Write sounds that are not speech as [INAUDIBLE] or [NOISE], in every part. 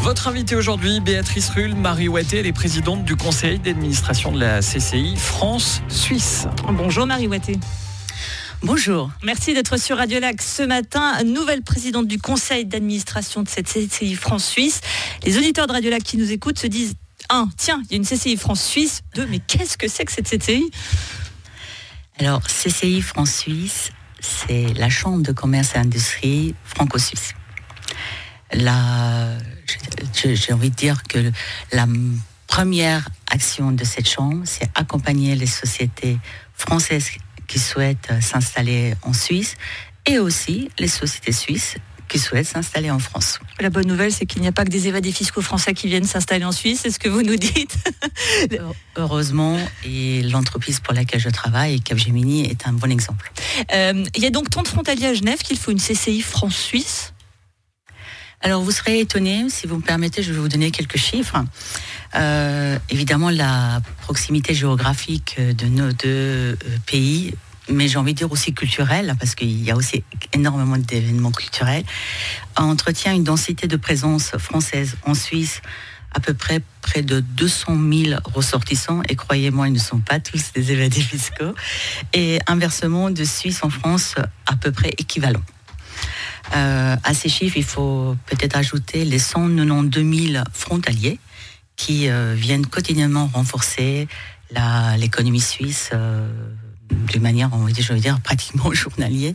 Votre invitée aujourd'hui, Béatrice Rull, Marie Ouatté, elle est présidente du conseil d'administration de la CCI France-Suisse. Bonjour Marie Ouatté. Bonjour. Merci d'être sur Radio Lac ce matin. Nouvelle présidente du conseil d'administration de cette CCI France-Suisse. Les auditeurs de Radio Lac qui nous écoutent se disent un, tiens, il y a une CCI France-Suisse. Deux, mais qu'est-ce que c'est que cette CCI Alors, CCI France-Suisse, c'est la Chambre de commerce et industrie franco-suisse. J'ai envie de dire que la première action de cette Chambre, c'est accompagner les sociétés françaises qui souhaitent s'installer en Suisse et aussi les sociétés suisses qui souhaitent s'installer en France. La bonne nouvelle, c'est qu'il n'y a pas que des évadés fiscaux français qui viennent s'installer en Suisse, c'est ce que vous nous dites [LAUGHS] Heureusement, et l'entreprise pour laquelle je travaille, Capgemini, est un bon exemple. Euh, il y a donc tant de frontaliers à Genève qu'il faut une CCI France-Suisse alors vous serez étonné, si vous me permettez, je vais vous donner quelques chiffres. Euh, évidemment, la proximité géographique de nos deux euh, pays mais j'ai envie de dire aussi culturel, parce qu'il y a aussi énormément d'événements culturels, entretient une densité de présence française en Suisse à peu près près de 200 000 ressortissants, et croyez-moi, ils ne sont pas tous des évadés [LAUGHS] fiscaux, et inversement, de Suisse en France, à peu près équivalent. Euh, à ces chiffres, il faut peut-être ajouter les 192 000 frontaliers qui euh, viennent quotidiennement renforcer l'économie suisse. Euh, de manière, dire, pratiquement [LAUGHS] journalier.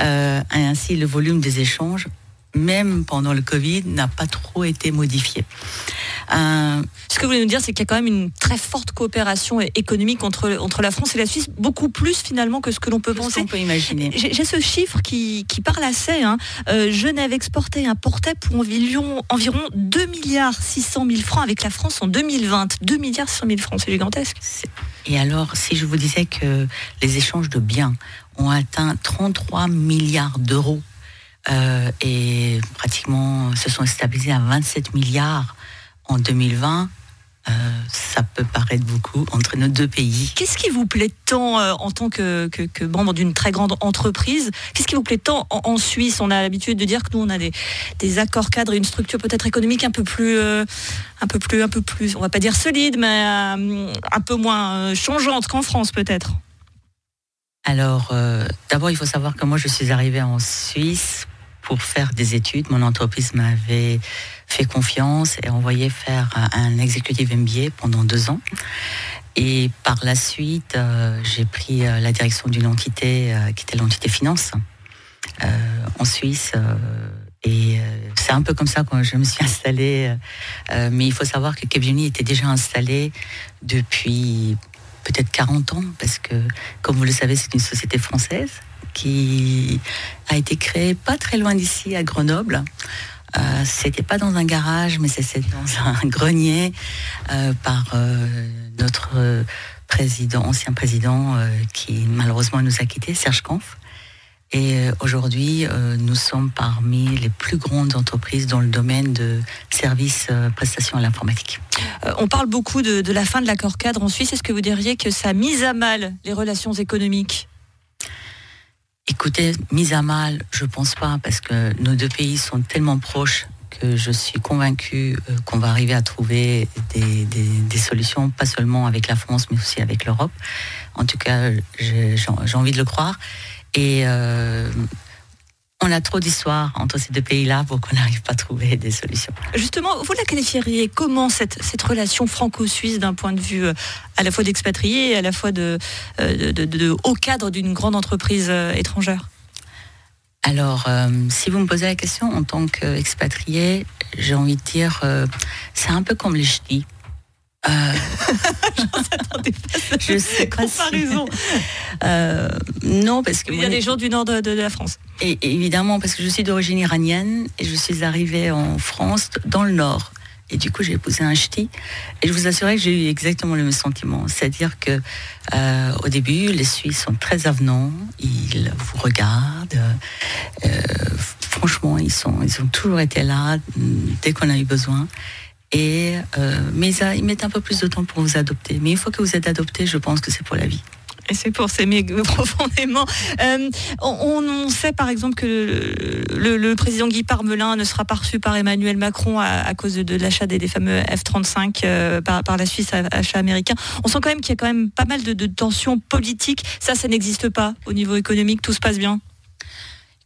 Euh, ainsi, le volume des échanges, même pendant le Covid, n'a pas trop été modifié. Euh, ce que vous voulez nous dire, c'est qu'il y a quand même une très forte coopération économique entre, entre la France et la Suisse, beaucoup plus finalement que ce que l'on peut penser. On peut imaginer. J'ai ce chiffre qui, qui parle assez. Hein. Euh, Genève exportait et importait pour environ, environ 2 milliards 600 000 francs avec la France en 2020. 2 milliards 600 000 francs, c'est gigantesque. Et alors, si je vous disais que les échanges de biens ont atteint 33 milliards d'euros euh, et pratiquement se sont stabilisés à 27 milliards en 2020, euh, ça peut paraître beaucoup entre nos deux pays. Qu'est-ce qui vous plaît tant euh, en tant que, membre d'une très grande entreprise? Qu'est-ce qui vous plaît tant en, Suisse? On a l'habitude de dire que nous on a des, accords cadres et une structure peut-être économique un peu plus, un peu plus, un peu plus, on va pas dire solide, mais un peu moins changeante qu'en France peut-être. Alors, d'abord, il faut savoir que moi, je suis arrivée en Suisse pour faire des études. Mon entreprise m'avait fait confiance et envoyé faire un exécutif MBA pendant deux ans. Et par la suite, euh, j'ai pris euh, la direction d'une entité euh, qui était l'entité finance en Suisse. et c'est un peu comme ça quand je me suis [LAUGHS] installée. mais il faut savoir que Capgemini était déjà installé depuis peut-être 40 ans, parce que, comme vous le savez, c'est une société française qui a été créé pas très loin d'ici, à Grenoble. Euh, c'était pas dans un garage, mais c'était dans un [LAUGHS] grenier euh, par euh, notre président, ancien président, qui malheureusement nous a quittés, Serge Kampf. Et aujourd'hui, nous sommes parmi les plus grandes entreprises dans le domaine de services, prestations à l'informatique. on parle beaucoup de, de la fin de l'accord cadre en Suisse. Est-ce que vous diriez que ça a mis à mal les relations économiques? Écoutez, mise à mal, je pense pas, parce que nos deux pays sont tellement proches que je suis convaincue euh, qu'on va arriver à trouver des, solutions, pas seulement avec la France, mais aussi avec l'Europe. En tout cas, j'ai envie de le croire. Et euh, on a trop d'histoires entre ces deux pays-là pour qu'on n'arrive pas à trouver des solutions. Justement, vous la qualifieriez comment cette, cette relation franco-suisse d'un point de vue euh, à la fois d'expatriés et à la fois de, euh, de, haut cadre d'une grande entreprise étrangère? Alors, si vous me posez la question en tant qu'expatrié, j'ai envie de dire, c'est un peu comme les ch'tis. Euh, [LAUGHS] je sais pas [LAUGHS] comparaison. Euh, non, parce que il y a des gens du nord de, la France. Et, évidemment, parce que je suis d'origine iranienne et je suis arrivée en France dans le nord. Et du coup, j'ai épousé un ch'ti. Et je vous assurais que j'ai eu exactement le même sentiment. C'est-à-dire que euh, au début, les Suisses sont très avenants. Ils vous regardent. franchement, ils, sont, ils ont toujours été là dès qu'on a eu besoin. Et, euh, mais ça, ils mettent un peu plus de temps pour vous adopter. Mais une fois que vous êtes adopté, je pense que c'est pour la vie. Et c'est pour s'aimer [LAUGHS] profondément. Euh, on, sait par exemple que le, président Guy Parmelin ne sera pas reçu par Emmanuel Macron à, cause de, l'achat des, fameux F-35 euh, par, la Suisse, achat américain. On sent quand même qu'il y a quand même pas mal de, tensions politiques. Ça, ça n'existe pas au niveau économique. Tout se passe bien.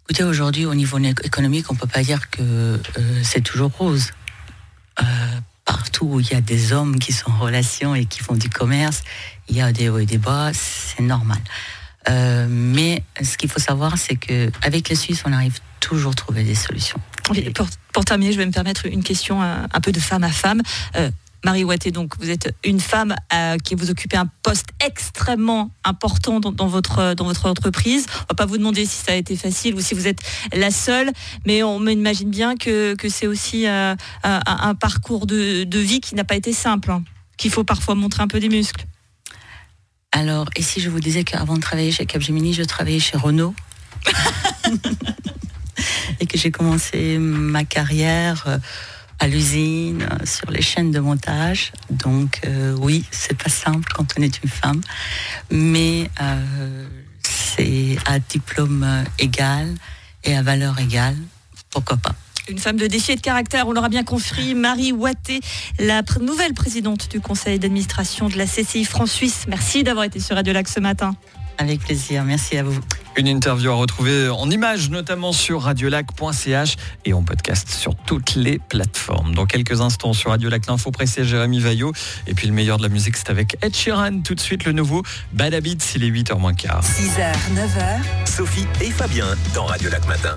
Écoutez, aujourd'hui, au niveau économique, on ne peut pas dire que euh, c'est toujours rose. Où il y a des hommes qui sont en relation et qui font du commerce, il y a des hauts et des bas, c'est normal. Euh, mais ce qu'il faut savoir, c'est qu'avec les Suisses, on arrive toujours à trouver des solutions. Pour, terminer, je vais me permettre une question euh, un, peu de femme à femme. Euh, Marie Ouatté, donc vous êtes une femme qui vous occupez un poste extrêmement important dans, votre, dans votre entreprise. On va pas vous demander si ça a été facile ou si vous êtes la seule, mais on imagine bien que, que c'est aussi un, parcours de, de, vie qui n'a pas été simple, hein, qu'il faut parfois montrer un peu des muscles. Alors, et si je vous disais qu'avant de travailler chez Capgemini, je travaillais chez Renault [LAUGHS] et que j'ai commencé ma carrière euh, à l'usine, euh, sur les chaînes de montage. Donc euh, oui, c'est pas simple quand on est une femme, mais c'est à diplôme égal et à valeur égale, pourquoi pas? Une femme de défi et de caractère, on l'aura bien compris. Marie Watté, la nouvelle présidente du conseil d'administration de la CCI France-Suisse. Merci d'avoir été sur Radio Lac ce matin. Avec plaisir, merci à vous. Une interview à retrouver en images, notamment sur radiolac.ch et en podcast sur toutes les plateformes. Dans quelques instants sur Radio Lac, l'info pressée Jérémy Vaillot. Et puis le meilleur de la musique, c'est avec Ed Sheeran. Tout de suite, le nouveau Bad Habits, il est 8h moins quart. 6h, 9h. Sophie et Fabien dans Radio Lac Matin.